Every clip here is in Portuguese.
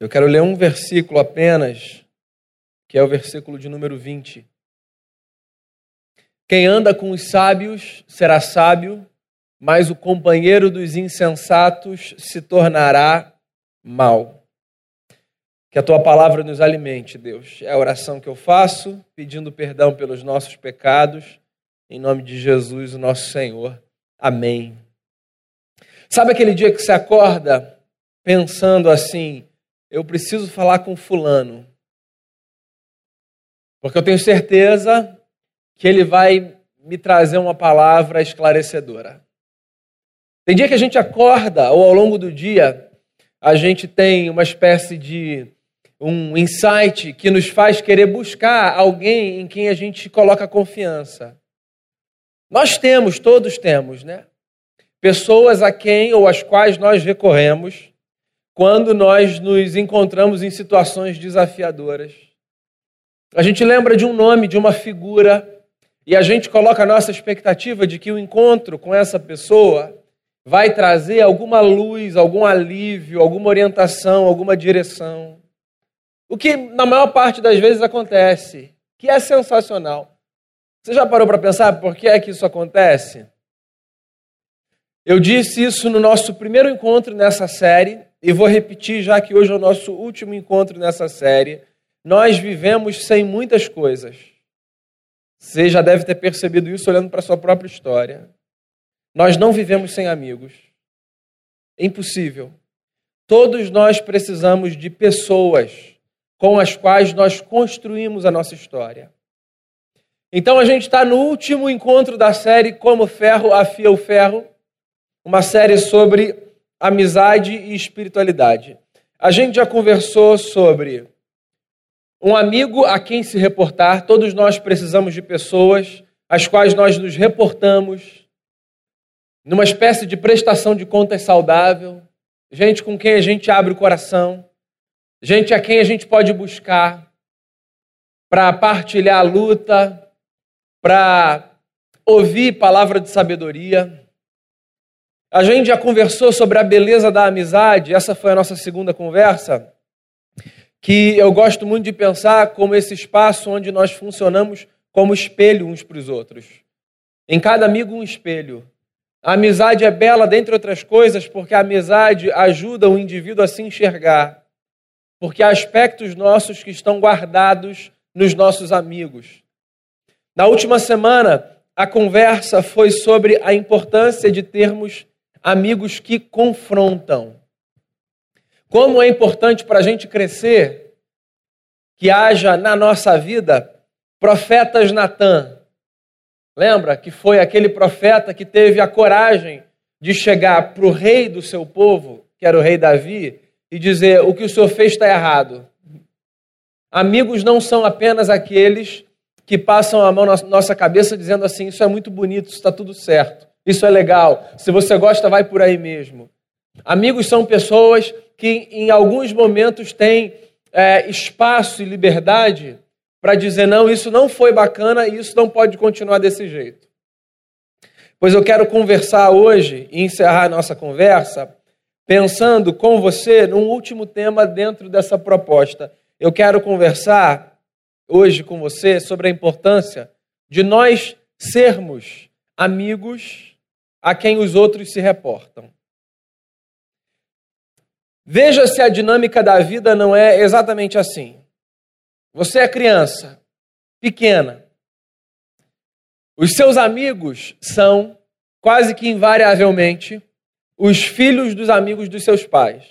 Eu quero ler um versículo apenas, que é o versículo de número 20. Quem anda com os sábios será sábio, mas o companheiro dos insensatos se tornará mal. Que a tua palavra nos alimente, Deus. É a oração que eu faço, pedindo perdão pelos nossos pecados, em nome de Jesus, o nosso Senhor. Amém. Sabe aquele dia que você acorda pensando assim: eu preciso falar com Fulano, porque eu tenho certeza que ele vai me trazer uma palavra esclarecedora. Tem dia que a gente acorda, ou ao longo do dia, a gente tem uma espécie de um insight que nos faz querer buscar alguém em quem a gente coloca confiança. Nós temos, todos temos, né? Pessoas a quem ou às quais nós recorremos quando nós nos encontramos em situações desafiadoras. A gente lembra de um nome, de uma figura, e a gente coloca a nossa expectativa de que o encontro com essa pessoa vai trazer alguma luz, algum alívio, alguma orientação, alguma direção. O que na maior parte das vezes acontece, que é sensacional. Você já parou para pensar por que é que isso acontece? Eu disse isso no nosso primeiro encontro nessa série e vou repetir já que hoje é o nosso último encontro nessa série. Nós vivemos sem muitas coisas. Você já deve ter percebido isso olhando para a sua própria história. Nós não vivemos sem amigos. É impossível. Todos nós precisamos de pessoas com as quais nós construímos a nossa história. Então a gente está no último encontro da série Como Ferro Afia o Ferro, uma série sobre amizade e espiritualidade. A gente já conversou sobre um amigo a quem se reportar. Todos nós precisamos de pessoas às quais nós nos reportamos numa espécie de prestação de contas saudável, gente com quem a gente abre o coração gente a quem a gente pode buscar para partilhar a luta, para ouvir palavra de sabedoria. A gente já conversou sobre a beleza da amizade, essa foi a nossa segunda conversa, que eu gosto muito de pensar como esse espaço onde nós funcionamos como espelho uns para os outros. Em cada amigo, um espelho. A amizade é bela, dentre outras coisas, porque a amizade ajuda o indivíduo a se enxergar porque há aspectos nossos que estão guardados nos nossos amigos. Na última semana, a conversa foi sobre a importância de termos amigos que confrontam. Como é importante para a gente crescer que haja na nossa vida profetas Natan. Lembra que foi aquele profeta que teve a coragem de chegar para o rei do seu povo, que era o rei Davi, e dizer o que o senhor fez está errado. Amigos não são apenas aqueles que passam a mão na nossa cabeça dizendo assim: isso é muito bonito, isso está tudo certo, isso é legal, se você gosta, vai por aí mesmo. Amigos são pessoas que em alguns momentos têm é, espaço e liberdade para dizer: não, isso não foi bacana e isso não pode continuar desse jeito. Pois eu quero conversar hoje e encerrar a nossa conversa pensando com você num último tema dentro dessa proposta. Eu quero conversar hoje com você sobre a importância de nós sermos amigos a quem os outros se reportam. Veja se a dinâmica da vida não é exatamente assim. Você é criança, pequena. Os seus amigos são, quase que invariavelmente, os filhos dos amigos dos seus pais.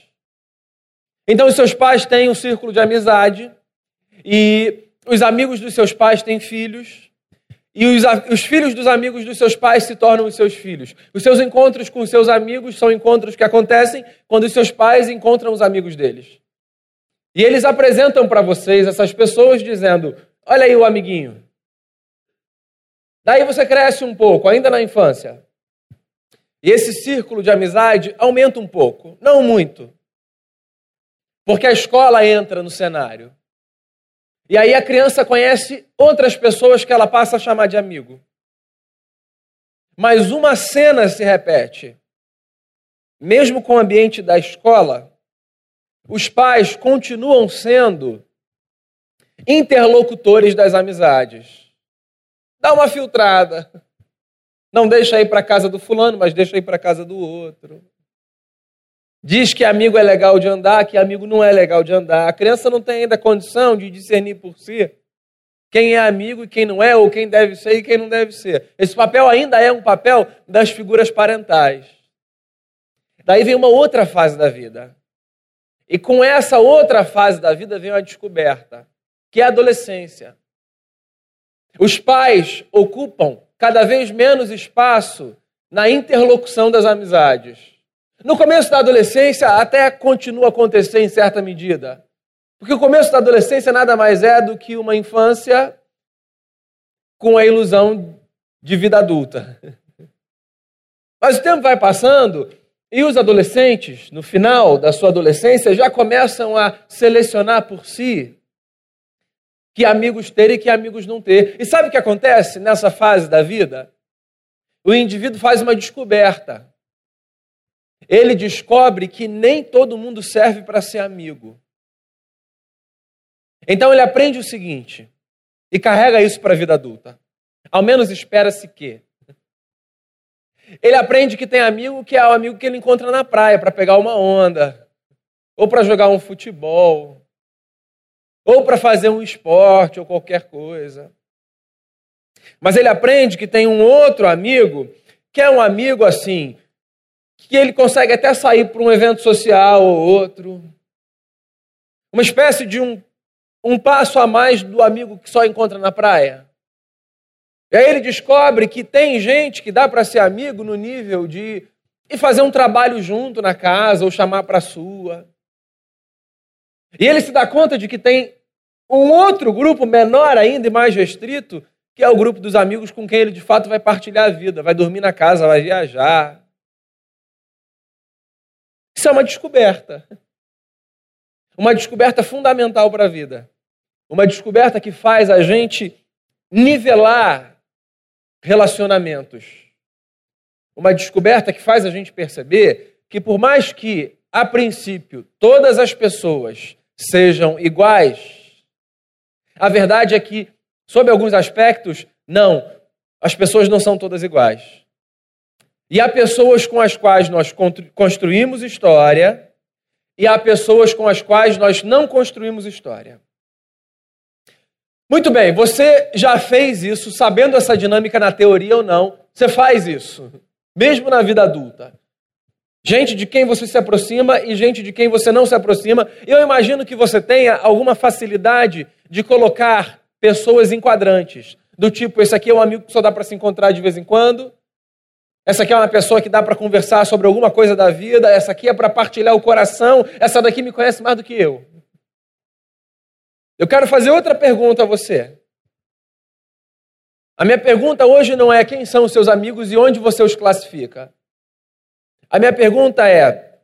Então, os seus pais têm um círculo de amizade, e os amigos dos seus pais têm filhos, e os, os, filhos dos amigos dos seus pais se tornam os seus filhos. Os seus encontros com os seus amigos são encontros que acontecem quando os seus pais encontram os amigos deles. E eles apresentam para vocês essas pessoas dizendo: Olha aí o amiguinho. Daí você cresce um pouco, ainda na infância. E esse círculo de amizade aumenta um pouco, não muito. Porque a escola entra no cenário. E aí a criança conhece outras pessoas que ela passa a chamar de amigo. Mas uma cena se repete. Mesmo com o ambiente da escola, os pais continuam sendo interlocutores das amizades. Dá uma filtrada. Não deixa ir para casa do fulano, mas deixa ir para casa do outro. Diz que amigo é legal de andar, que amigo não é legal de andar. A criança não tem ainda condição de discernir por si quem é amigo e quem não é, ou quem deve ser e quem não deve ser. Esse papel ainda é um papel das figuras parentais. Daí vem uma outra fase da vida. E com essa outra fase da vida vem uma descoberta, que é a adolescência. Os pais ocupam cada vez menos espaço na interlocução das amizades. No começo da adolescência, até continua a acontecer em certa medida. Porque o começo da adolescência nada mais é do que uma infância com a ilusão de vida adulta. Mas o tempo vai passando e os adolescentes, no final da sua adolescência, já começam a selecionar por si que amigos ter e que amigos não ter. E sabe o que acontece nessa fase da vida? O indivíduo faz uma descoberta ele descobre que nem todo mundo serve para ser amigo. Então ele aprende o seguinte e carrega isso para a vida adulta. Ao menos espera-se que. Ele aprende que tem amigo que é o amigo que ele encontra na praia para pegar uma onda, ou para jogar um futebol, ou para fazer um esporte ou qualquer coisa. Mas ele aprende que tem um outro amigo que é um amigo assim, que ele consegue até sair para um evento social ou outro. Uma espécie de um, um passo a mais do amigo que só encontra na praia. E aí ele descobre que tem gente que dá para ser amigo no nível de ir fazer um trabalho junto na casa ou chamar para sua. E ele se dá conta de que tem um outro grupo menor ainda e mais restrito, que é o grupo dos amigos com quem ele de fato vai partilhar a vida, vai dormir na casa, vai viajar, isso é uma descoberta. Uma descoberta fundamental para a vida. Uma descoberta que faz a gente nivelar relacionamentos. Uma descoberta que faz a gente perceber que, por mais que, a princípio, todas as pessoas sejam iguais, a verdade é que, sob alguns aspectos, não, as pessoas não são todas iguais. E há pessoas com as quais nós construímos história, e há pessoas com as quais nós não construímos história. Muito bem, você já fez isso, sabendo essa dinâmica na teoria ou não, você faz isso, mesmo na vida adulta. Gente de quem você se aproxima e gente de quem você não se aproxima. Eu imagino que você tenha alguma facilidade de colocar pessoas em quadrantes, do tipo: esse aqui é um amigo que só dá para se encontrar de vez em quando, essa aqui é uma pessoa que dá para conversar sobre alguma coisa da vida. Essa aqui é para partilhar o coração. Essa daqui me conhece mais do que eu. Eu quero fazer outra pergunta a você. A minha pergunta hoje não é quem são os seus amigos e onde você os classifica. A minha pergunta é: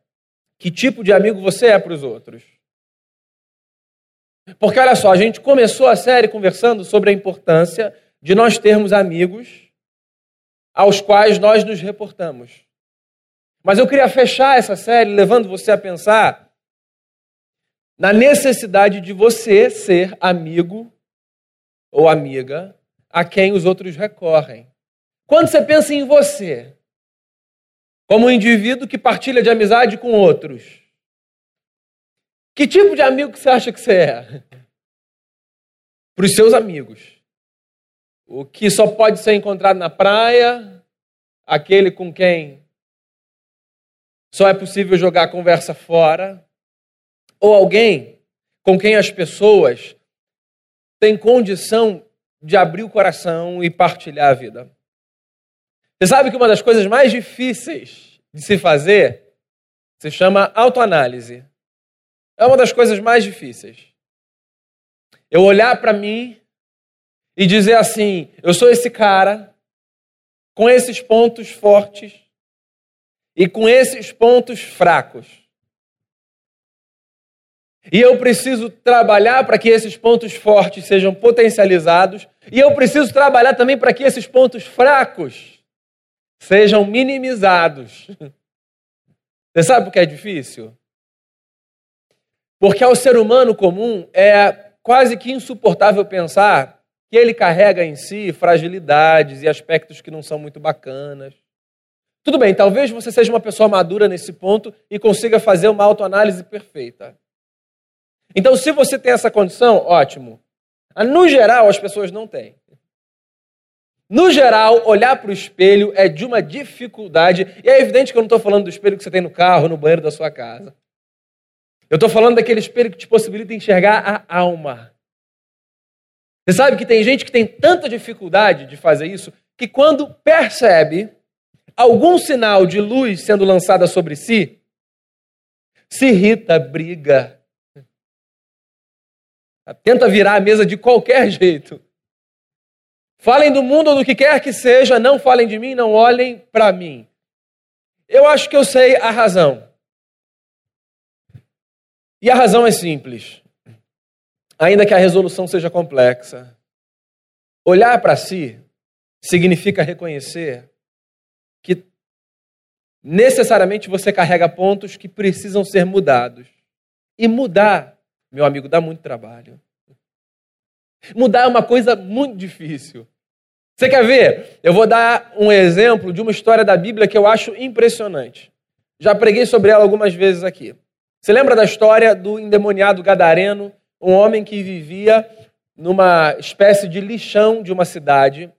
que tipo de amigo você é para os outros? Porque olha só, a gente começou a série conversando sobre a importância de nós termos amigos aos quais nós nos reportamos. Mas eu queria fechar essa série levando você a pensar na necessidade de você ser amigo ou amiga a quem os outros recorrem. Quando você pensa em você, como um indivíduo que partilha de amizade com outros, que tipo de amigo que você acha que você é? Para os seus amigos o que só pode ser encontrado na praia, aquele com quem só é possível jogar a conversa fora, ou alguém com quem as pessoas têm condição de abrir o coração e partilhar a vida. Você sabe que uma das coisas mais difíceis de se fazer se chama autoanálise. É uma das coisas mais difíceis. Eu olhar para mim e dizer assim: eu sou esse cara com esses pontos fortes e com esses pontos fracos. E eu preciso trabalhar para que esses pontos fortes sejam potencializados, e eu preciso trabalhar também para que esses pontos fracos sejam minimizados. Você sabe por que é difícil? Porque ao ser humano comum é quase que insuportável pensar que ele carrega em si fragilidades e aspectos que não são muito bacanas. Tudo bem, talvez você seja uma pessoa madura nesse ponto e consiga fazer uma autoanálise perfeita. Então, se você tem essa condição, ótimo. Ah, no geral, as pessoas não têm. No geral, olhar para o espelho é de uma dificuldade. E é evidente que eu não estou falando do espelho que você tem no carro, no banheiro da sua casa. Eu estou falando daquele espelho que te possibilita enxergar a alma. Você sabe que tem gente que tem tanta dificuldade de fazer isso que quando percebe algum sinal de luz sendo lançada sobre si, se irrita, briga, tenta virar a mesa de qualquer jeito. Falem do mundo ou do que quer que seja, não falem de mim, não olhem para mim. Eu acho que eu sei a razão. E a razão é simples. Ainda que a resolução seja complexa, olhar para si significa reconhecer que necessariamente você carrega pontos que precisam ser mudados. E mudar, meu amigo, dá muito trabalho. Mudar é uma coisa muito difícil. Você quer ver? Eu vou dar um exemplo de uma história da Bíblia que eu acho impressionante. Já preguei sobre ela algumas vezes aqui. Você lembra da história do endemoniado gadareno, um homem que vivia numa espécie de lixão de uma cidade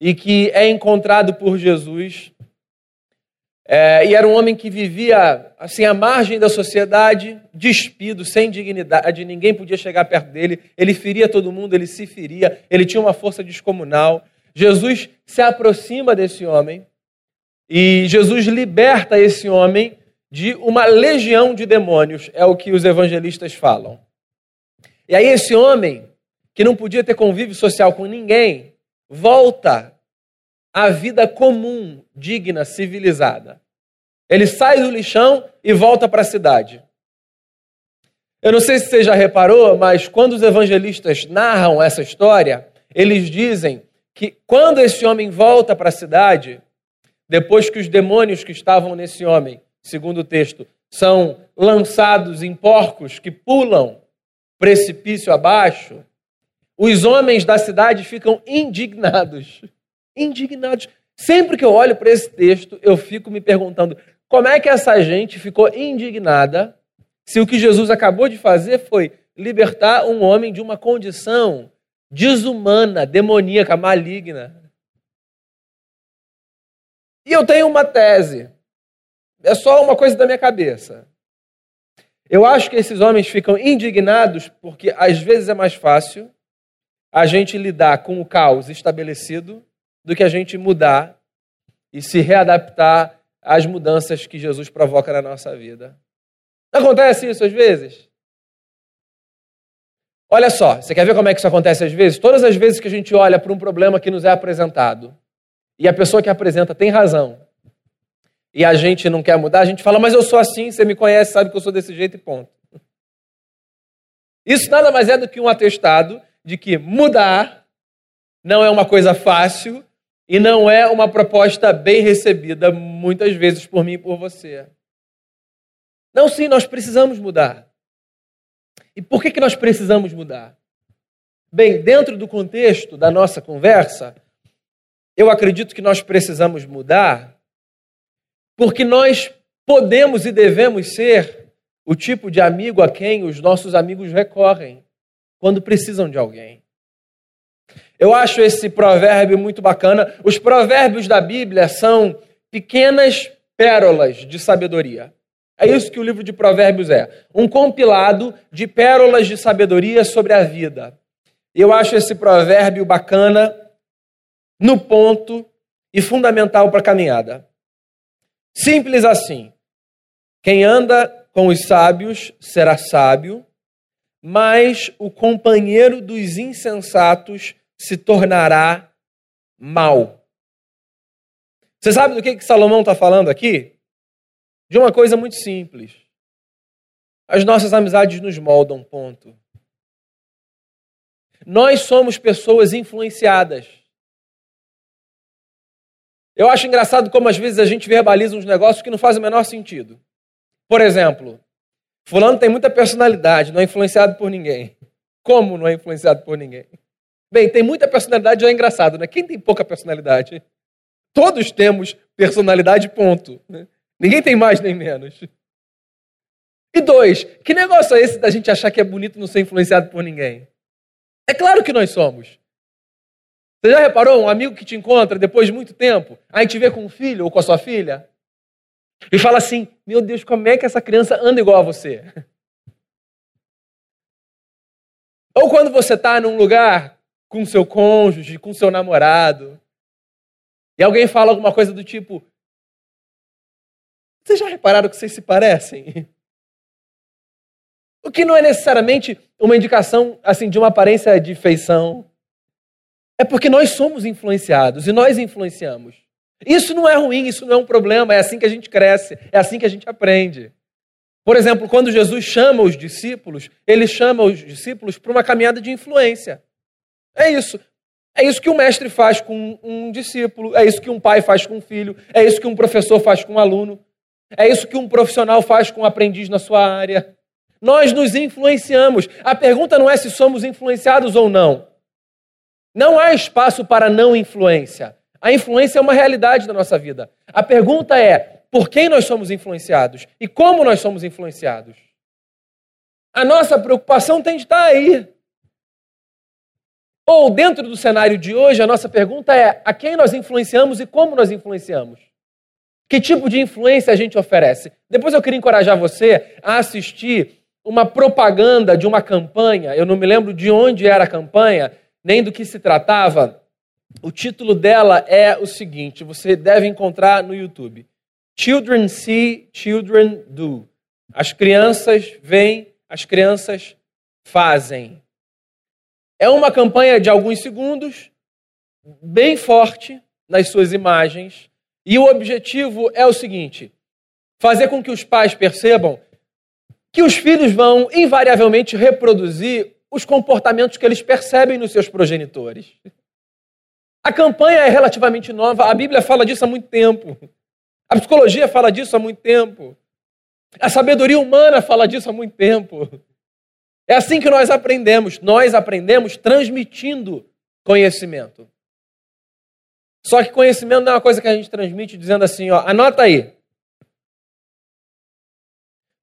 e que é encontrado por Jesus. É, e era um homem que vivia assim à margem da sociedade, despido, sem dignidade, ninguém podia chegar perto dele, ele feria todo mundo, ele se feria, ele tinha uma força descomunal. Jesus se aproxima desse homem e Jesus liberta esse homem de uma legião de demônios, é o que os evangelistas falam. E aí esse homem, que não podia ter convívio social com ninguém, volta à vida comum, digna, civilizada. Ele sai do lixão e volta para a cidade. Eu não sei se você já reparou, mas quando os evangelistas narram essa história, eles dizem que quando esse homem volta para a cidade, depois que os demônios que estavam nesse homem, segundo o texto, são lançados em porcos que pulam precipício abaixo, os homens da cidade ficam indignados. Indignados. Sempre que eu olho para esse texto, eu fico me perguntando como é que essa gente ficou indignada se o que Jesus acabou de fazer foi libertar um homem de uma condição desumana, demoníaca, maligna. E eu tenho uma tese. É só uma coisa da minha cabeça. Eu acho que esses homens ficam indignados porque às vezes é mais fácil a gente lidar com o caos estabelecido do que a gente mudar e se readaptar às mudanças que Jesus provoca na nossa vida. Acontece isso às vezes? Olha só, você quer ver como é que isso acontece às vezes? Todas as vezes que a gente olha para um problema que nos é apresentado e a pessoa que apresenta tem razão e a gente não quer mudar, a gente fala, mas eu sou assim, você me conhece, sabe que eu sou desse jeito e ponto. Isso nada mais é do que um atestado de que mudar não é uma coisa fácil e não é uma proposta bem recebida muitas vezes por mim e por você. Não, sim, nós precisamos mudar. E por que, que nós precisamos mudar? Bem, dentro do contexto da nossa conversa, eu acredito que nós precisamos mudar porque nós podemos e devemos ser o tipo de amigo a quem os nossos amigos recorrem quando precisam de alguém. Eu acho esse provérbio muito bacana. Os provérbios da Bíblia são pequenas pérolas de sabedoria. É isso que o livro de Provérbios é. Um compilado de pérolas de sabedoria sobre a vida. Eu acho esse provérbio bacana, no ponto e fundamental para a caminhada. Simples assim. Quem anda com os sábios será sábio, mas o companheiro dos insensatos se tornará mal. Você sabe do que, que Salomão está falando aqui? de uma coisa muito simples. As nossas amizades nos moldam, ponto. Nós somos pessoas influenciadas. Eu acho engraçado como às vezes a gente verbaliza uns negócios que não fazem o menor sentido. Por exemplo, Fulano tem muita personalidade, não é influenciado por ninguém. Como não é influenciado por ninguém? Bem, tem muita personalidade, já é engraçado, né? Quem tem pouca personalidade? Todos temos personalidade, ponto. Né? Ninguém tem mais nem menos. E dois, que negócio é esse da gente achar que é bonito não ser influenciado por ninguém? É claro que nós somos. Você já reparou um amigo que te encontra depois de muito tempo, aí te vê com um filho ou com a sua filha, e fala assim: Meu Deus, como é que essa criança anda igual a você? Ou quando você está num lugar com seu cônjuge, com seu namorado, e alguém fala alguma coisa do tipo: Vocês já repararam que vocês se parecem? O que não é necessariamente uma indicação assim de uma aparência de feição. É porque nós somos influenciados e nós influenciamos. Isso não é ruim, isso não é um problema, é assim que a gente cresce, é assim que a gente aprende. Por exemplo, quando Jesus chama os discípulos, ele chama os discípulos para uma caminhada de influência. É isso. É isso que um mestre faz com um discípulo, é isso que um pai faz com um filho, é isso que um professor faz com um aluno, é isso que um profissional faz com um aprendiz na sua área. Nós nos influenciamos. A pergunta não é se somos influenciados ou não. Não há espaço para não influência. A influência é uma realidade da nossa vida. A pergunta é: por quem nós somos influenciados e como nós somos influenciados? A nossa preocupação tem de estar aí. Ou, dentro do cenário de hoje, a nossa pergunta é: a quem nós influenciamos e como nós influenciamos? Que tipo de influência a gente oferece? Depois eu queria encorajar você a assistir uma propaganda de uma campanha. Eu não me lembro de onde era a campanha, nem do que se tratava, o título dela é o seguinte: você deve encontrar no YouTube. Children see, children do. As crianças veem, as crianças fazem. É uma campanha de alguns segundos, bem forte nas suas imagens, e o objetivo é o seguinte: fazer com que os pais percebam que os filhos vão invariavelmente reproduzir os comportamentos que eles percebem nos seus progenitores. A campanha é relativamente nova, a Bíblia fala disso há muito tempo. A psicologia fala disso há muito tempo. A sabedoria humana fala disso há muito tempo. É assim que nós aprendemos. Nós aprendemos transmitindo conhecimento. Só que conhecimento não é uma coisa que a gente transmite dizendo assim, ó, anota aí.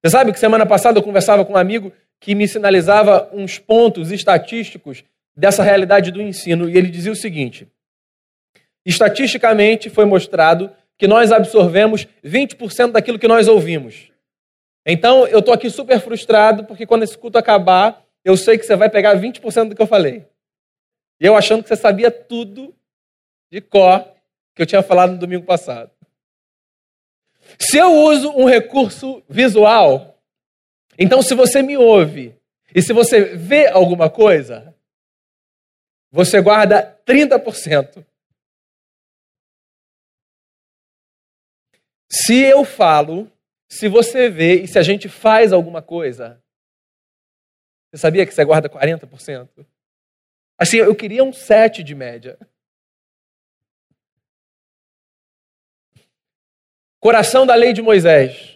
Você sabe que semana passada eu conversava com um amigo que me sinalizava uns pontos estatísticos dessa realidade do ensino e ele dizia o seguinte: Estatisticamente foi mostrado que nós absorvemos 20% daquilo que nós ouvimos. Então, eu estou aqui super frustrado, porque quando esse culto acabar, eu sei que você vai pegar 20% do que eu falei. E eu achando que você sabia tudo de cor que eu tinha falado no domingo passado. Se eu uso um recurso visual, então se você me ouve e se você vê alguma coisa, você guarda 30%. Se eu falo, se você vê e se a gente faz alguma coisa, você sabia que você guarda 40%? Assim, eu queria um 7 de média. Coração da lei de Moisés.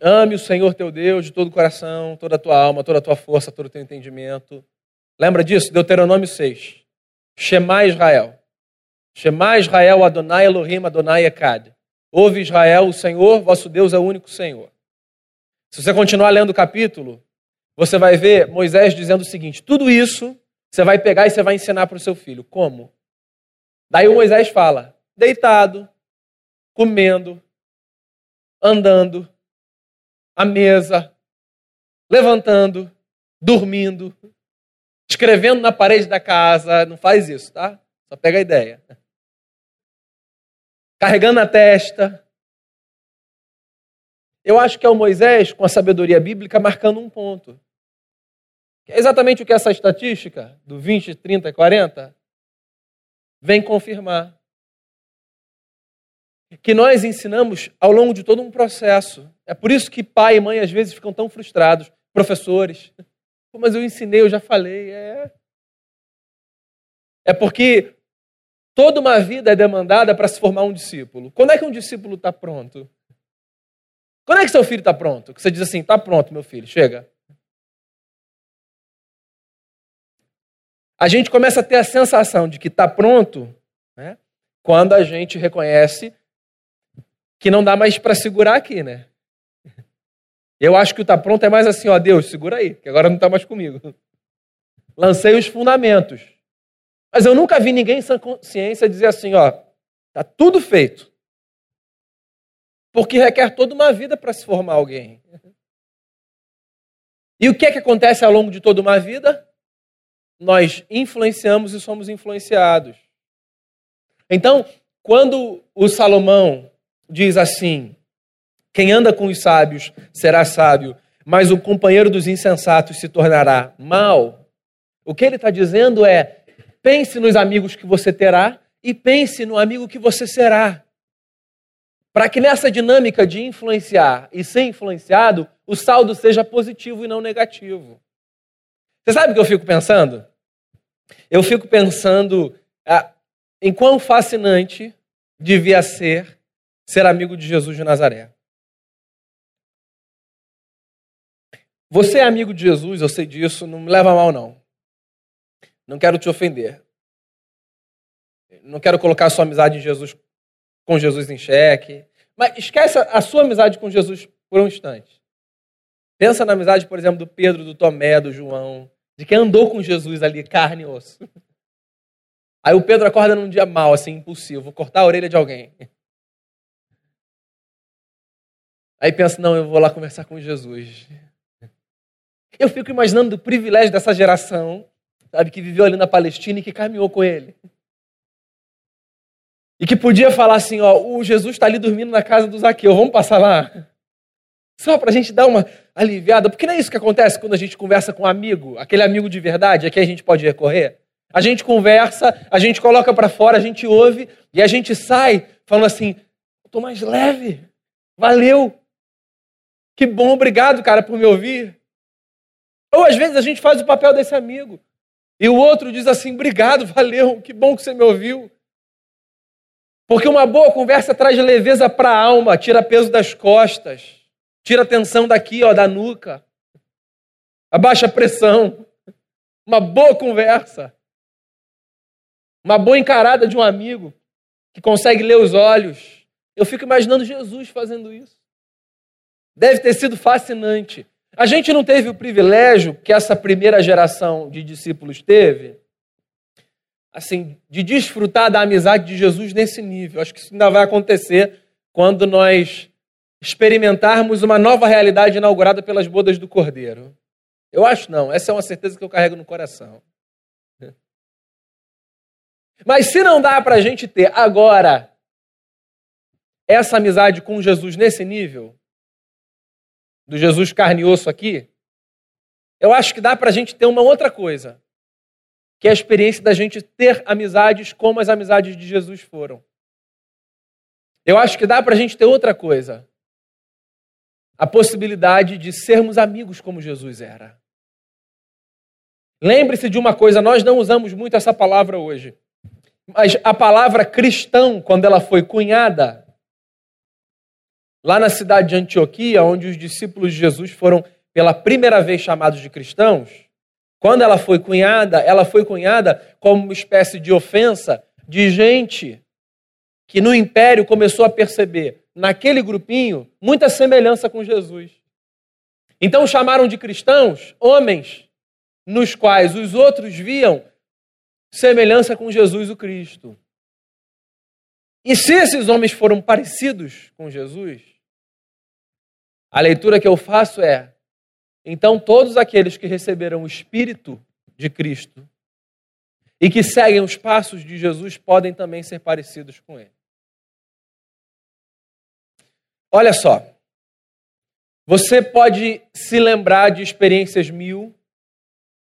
Ame o Senhor teu Deus de todo o coração, toda a tua alma, toda a tua força, todo o teu entendimento. Lembra disso? Deuteronômio 6. Shema Israel. Shema Israel Adonai Elohim Adonai Echad. Ouve Israel, o Senhor, vosso Deus é o único Senhor. Se você continuar lendo o capítulo, você vai ver Moisés dizendo o seguinte: tudo isso você vai pegar e você vai ensinar para o seu filho. Como? Daí o Moisés fala: deitado, comendo, andando, à mesa, levantando, dormindo, escrevendo na parede da casa. Não faz isso, tá? Só pega a ideia carregando a testa. Eu acho que é o Moisés, com a sabedoria bíblica, marcando um ponto. É exatamente o que essa estatística do 20, 30, 40 vem confirmar. Que nós ensinamos ao longo de todo um processo. É por isso que pai e mãe às vezes ficam tão frustrados, professores. Mas eu ensinei, eu já falei. É, é porque Toda uma vida é demandada para se formar um discípulo. Quando é que um discípulo está pronto? Quando é que seu filho está pronto? Que você diz assim, está pronto, meu filho, chega. A gente começa a ter a sensação de que está pronto né, quando a gente reconhece que não dá mais para segurar aqui, né? Eu acho que o está pronto é mais assim, ó, Deus, segura aí, que agora não está mais comigo. Lancei os fundamentos. Mas eu nunca vi ninguém sem consciência dizer assim, ó, tá tudo feito. Porque requer toda uma vida para se formar alguém. E o que é que acontece ao longo de toda uma vida? Nós influenciamos e somos influenciados. Então, quando o Salomão diz assim: quem anda com os sábios será sábio, mas o companheiro dos insensatos se tornará mal. O que ele está dizendo é: pense nos amigos que você terá e pense no amigo que você será. Para que nessa dinâmica de influenciar e ser influenciado, o saldo seja positivo e não negativo. Você sabe o que eu fico pensando? Eu fico pensando ah, em quão fascinante devia ser ser amigo de Jesus de Nazaré. Você é amigo de Jesus, eu sei disso, não me leva mal, não. Não quero te ofender. Não quero colocar a sua amizade Jesus, com Jesus em xeque. Mas esquece a sua amizade com Jesus por um instante. Pensa na amizade, por exemplo, do Pedro, do Tomé, do João, de quem andou com Jesus ali, carne e osso. Aí o Pedro acorda num dia mal, assim, impulsivo, vou cortar a orelha de alguém. Aí pensa, não, eu vou lá conversar com Jesus. Eu fico imaginando o privilégio dessa geração, sabe, que viveu ali na Palestina e que caminhou com ele. E que podia falar assim, ó, o Jesus está ali dormindo na casa do Zaqueu, vamos passar lá? Só para a gente dar uma aliviada, porque não é isso que acontece quando a gente conversa com um amigo, aquele amigo de verdade, a quem a gente pode recorrer. A gente conversa, a gente coloca para fora, a gente ouve e a gente sai falando assim: estou mais leve, valeu, que bom, obrigado, cara, por me ouvir. Ou às vezes a gente faz o papel desse amigo. E o outro diz assim: obrigado, valeu, que bom que você me ouviu. Porque uma boa conversa traz leveza para a alma, tira peso das costas, tira tensão daqui, ó, da nuca, abaixa a pressão. Uma boa conversa, uma boa encarada de um amigo que consegue ler os olhos. Eu fico imaginando Jesus fazendo isso. Deve ter sido fascinante. A gente não teve o privilégio que essa primeira geração de discípulos teve, assim, de desfrutar da amizade de Jesus nesse nível. Acho que isso ainda vai acontecer quando nós experimentarmos uma nova realidade inaugurada pelas bodas do Cordeiro. Eu acho não, essa é uma certeza que eu carrego no coração. Mas se não dá para a gente ter agora essa amizade com Jesus nesse nível, do Jesus carne e osso aqui, eu acho que dá para a gente ter uma outra coisa, que é a experiência da gente ter amizades como as amizades de Jesus foram. Eu acho que dá para a gente ter outra coisa, a possibilidade de sermos amigos como Jesus era. Lembre-se de uma coisa, nós não usamos muito essa palavra hoje, mas a palavra cristão, quando ela foi cunhada, Lá na cidade de Antioquia, onde os discípulos de Jesus foram pela primeira vez chamados de cristãos, quando ela foi cunhada, ela foi cunhada como uma espécie de ofensa de gente que no império começou a perceber naquele grupinho muita semelhança com Jesus. Então chamaram de cristãos homens nos quais os outros viam semelhança com Jesus o Cristo. E se esses homens foram parecidos com Jesus, a leitura que eu faço é: então todos aqueles que receberam o Espírito de Cristo e que seguem os passos de Jesus podem também ser parecidos com ele. Olha só, você pode se lembrar de experiências mil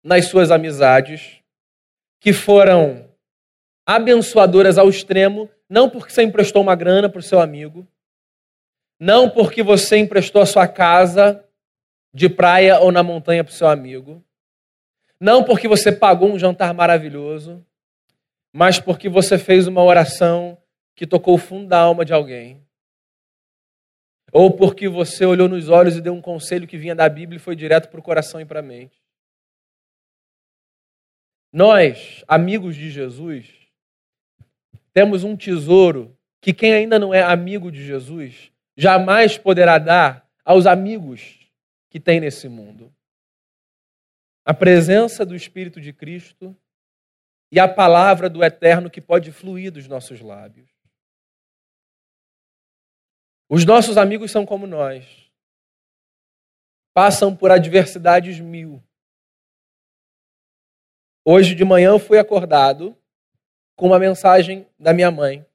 nas suas amizades que foram abençoadoras ao extremo, não porque você emprestou uma grana para o seu amigo, não porque você emprestou a sua casa de praia ou na montanha para o seu amigo. Não porque você pagou um jantar maravilhoso. Mas porque você fez uma oração que tocou o fundo da alma de alguém. ou porque você olhou nos olhos e deu um conselho que vinha da Bíblia e foi direto para o coração e para a mente. Nós, amigos de Jesus, temos um tesouro que quem ainda não é amigo de Jesus jamais poderá dar aos amigos que tem nesse mundo. A presença do Espírito de Cristo e a palavra do Eterno que pode fluir dos nossos lábios. Os nossos amigos são como nós. Passam por adversidades mil. Hoje de manhã eu fui acordado com uma mensagem da minha mãe,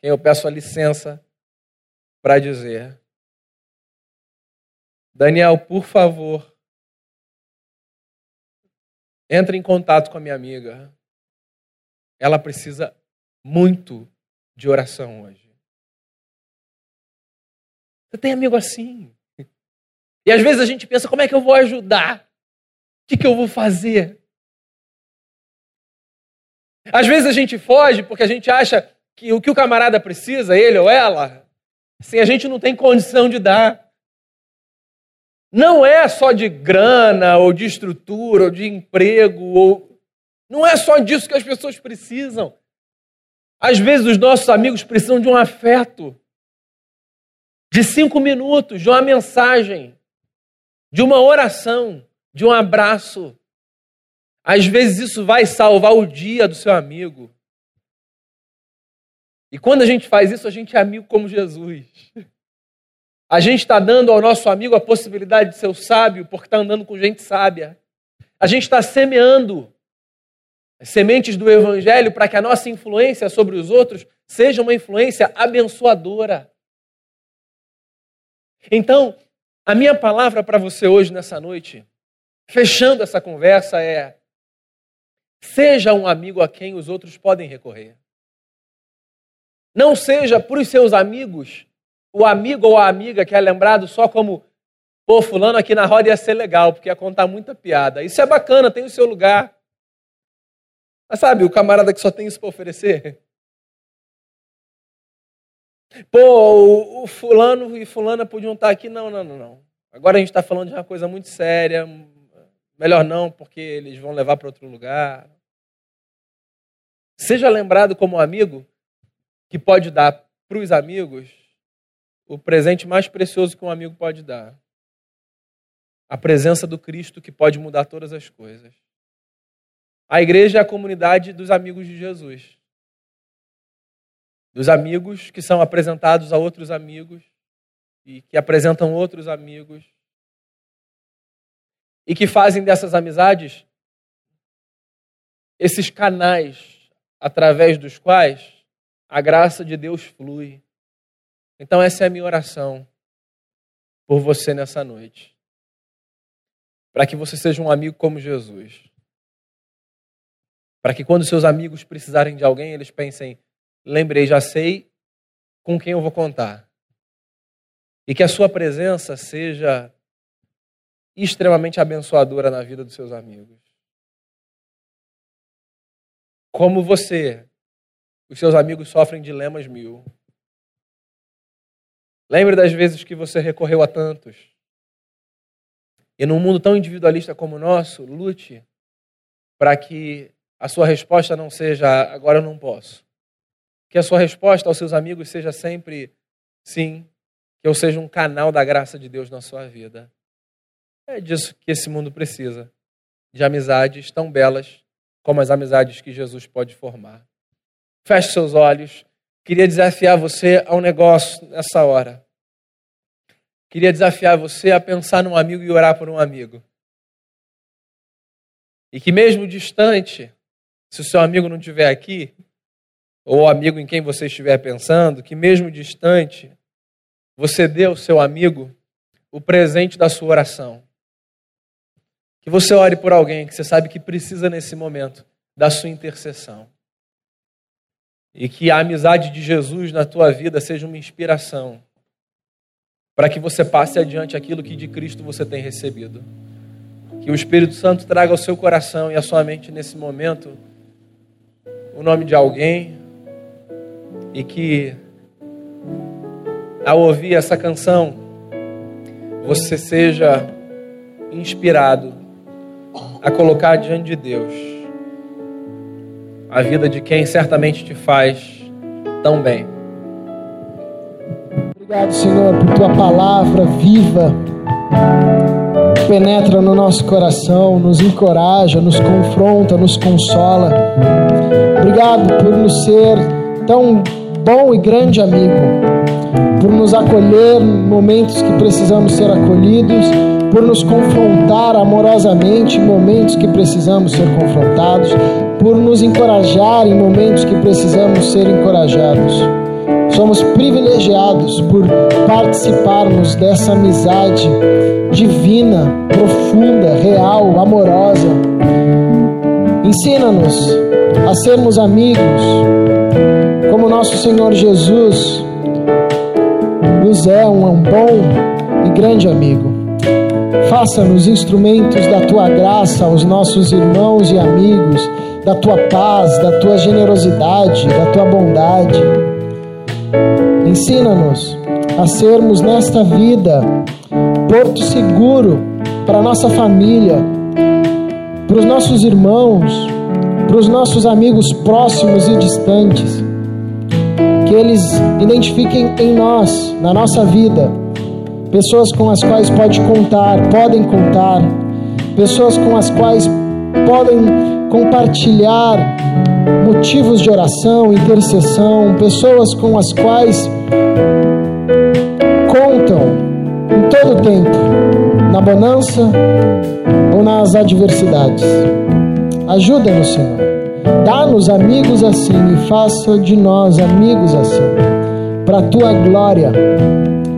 quem eu peço a licença para dizer: Daniel, por favor, entre em contato com a minha amiga. Ela precisa muito de oração hoje. Você tem amigo assim? E às vezes a gente pensa: como é que eu vou ajudar? O que, que eu vou fazer? Às vezes a gente foge porque a gente acha que o que o camarada precisa, ele ou ela, assim, a gente não tem condição de dar. Não é só de grana, ou de estrutura, ou de emprego, ou. Não é só disso que as pessoas precisam. Às vezes os nossos amigos precisam de um afeto de cinco minutos, de uma mensagem, de uma oração, de um abraço. Às vezes isso vai salvar o dia do seu amigo. E quando a gente faz isso, a gente é amigo como Jesus. A gente está dando ao nosso amigo a possibilidade de ser o sábio, porque está andando com gente sábia. A gente está semeando as sementes do Evangelho para que a nossa influência sobre os outros seja uma influência abençoadora. Então, a minha palavra para você hoje, nessa noite, fechando essa conversa, é: seja um amigo a quem os outros podem recorrer. Não seja para os seus amigos o amigo ou a amiga que é lembrado só como, pô, fulano aqui na roda ia ser legal, porque ia contar muita piada. Isso é bacana, tem o seu lugar. Mas sabe, o camarada que só tem isso para oferecer? Pô, o, fulano e fulana podiam estar aqui. Não, não, não, não. Agora a gente está falando de uma coisa muito séria. Melhor não, porque eles vão levar para outro lugar. Seja lembrado como um amigo que pode dar para os amigos o presente mais precioso que um amigo pode dar. A presença do Cristo que pode mudar todas as coisas. A igreja é a comunidade dos amigos de Jesus dos amigos que são apresentados a outros amigos e que apresentam outros amigos e que fazem dessas amizades esses canais através dos quais a graça de Deus flui. Então, essa é a minha oração por você nessa noite. Para que você seja um amigo como Jesus. Para que quando seus amigos precisarem de alguém, eles pensem: lembrei, já sei com quem eu vou contar. E que a sua presença seja extremamente abençoadora na vida dos seus amigos. Como você, os seus amigos sofrem dilemas mil. Lembre das vezes que você recorreu a tantos. E num mundo tão individualista como o nosso, lute para que a sua resposta não seja agora eu não posso, que a sua resposta aos seus amigos seja sempre sim, que eu seja um canal da graça de Deus na sua vida. É disso que esse mundo precisa, de amizades tão belas como as amizades que Jesus pode formar. Feche seus olhos. Queria desafiar você a um negócio nessa hora. Queria desafiar você a pensar num amigo e orar por um amigo. E que mesmo distante, se o seu amigo não estiver aqui, ou amigo em quem você estiver pensando, que mesmo distante, você dê ao seu amigo o presente da sua oração. Que você ore por alguém que você sabe que precisa nesse momento da sua intercessão. E que a amizade de Jesus na tua vida seja uma inspiração para que você passe adiante aquilo que de Cristo você tem recebido. Que o Espírito Santo traga ao seu coração e à sua mente nesse momento o nome de alguém, e que ao ouvir essa canção, você seja inspirado a colocar diante de Deus a vida de quem certamente te faz tão bem. Obrigado, Senhor, por tua palavra viva. Penetra no nosso coração, nos encoraja, nos confronta, nos consola. Obrigado por nos ser tão bom e grande amigo, por nos acolher em momentos que precisamos ser acolhidos, por nos confrontar amorosamente em momentos que precisamos ser confrontados, por nos encorajar em momentos que precisamos ser encorajados. Somos privilegiados por participarmos dessa amizade divina, profunda, real, amorosa. Ensina-nos a sermos amigos, como nosso Senhor Jesus nos é um bom e grande amigo. Faça-nos instrumentos da tua graça aos nossos irmãos e amigos, da tua paz, da tua generosidade, da tua bondade. Ensina-nos a sermos nesta vida porto seguro para nossa família, para os nossos irmãos, para os nossos amigos próximos e distantes. Que eles identifiquem em nós, na nossa vida, pessoas com as quais pode contar, podem contar, pessoas com as quais podem compartilhar motivos de oração, intercessão, pessoas com as quais contam em todo o tempo, na bonança ou nas adversidades. Ajuda-nos, Senhor. Dá-nos amigos assim e faça de nós amigos assim, para a tua glória.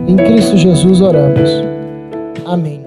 Em Cristo Jesus oramos. Amém.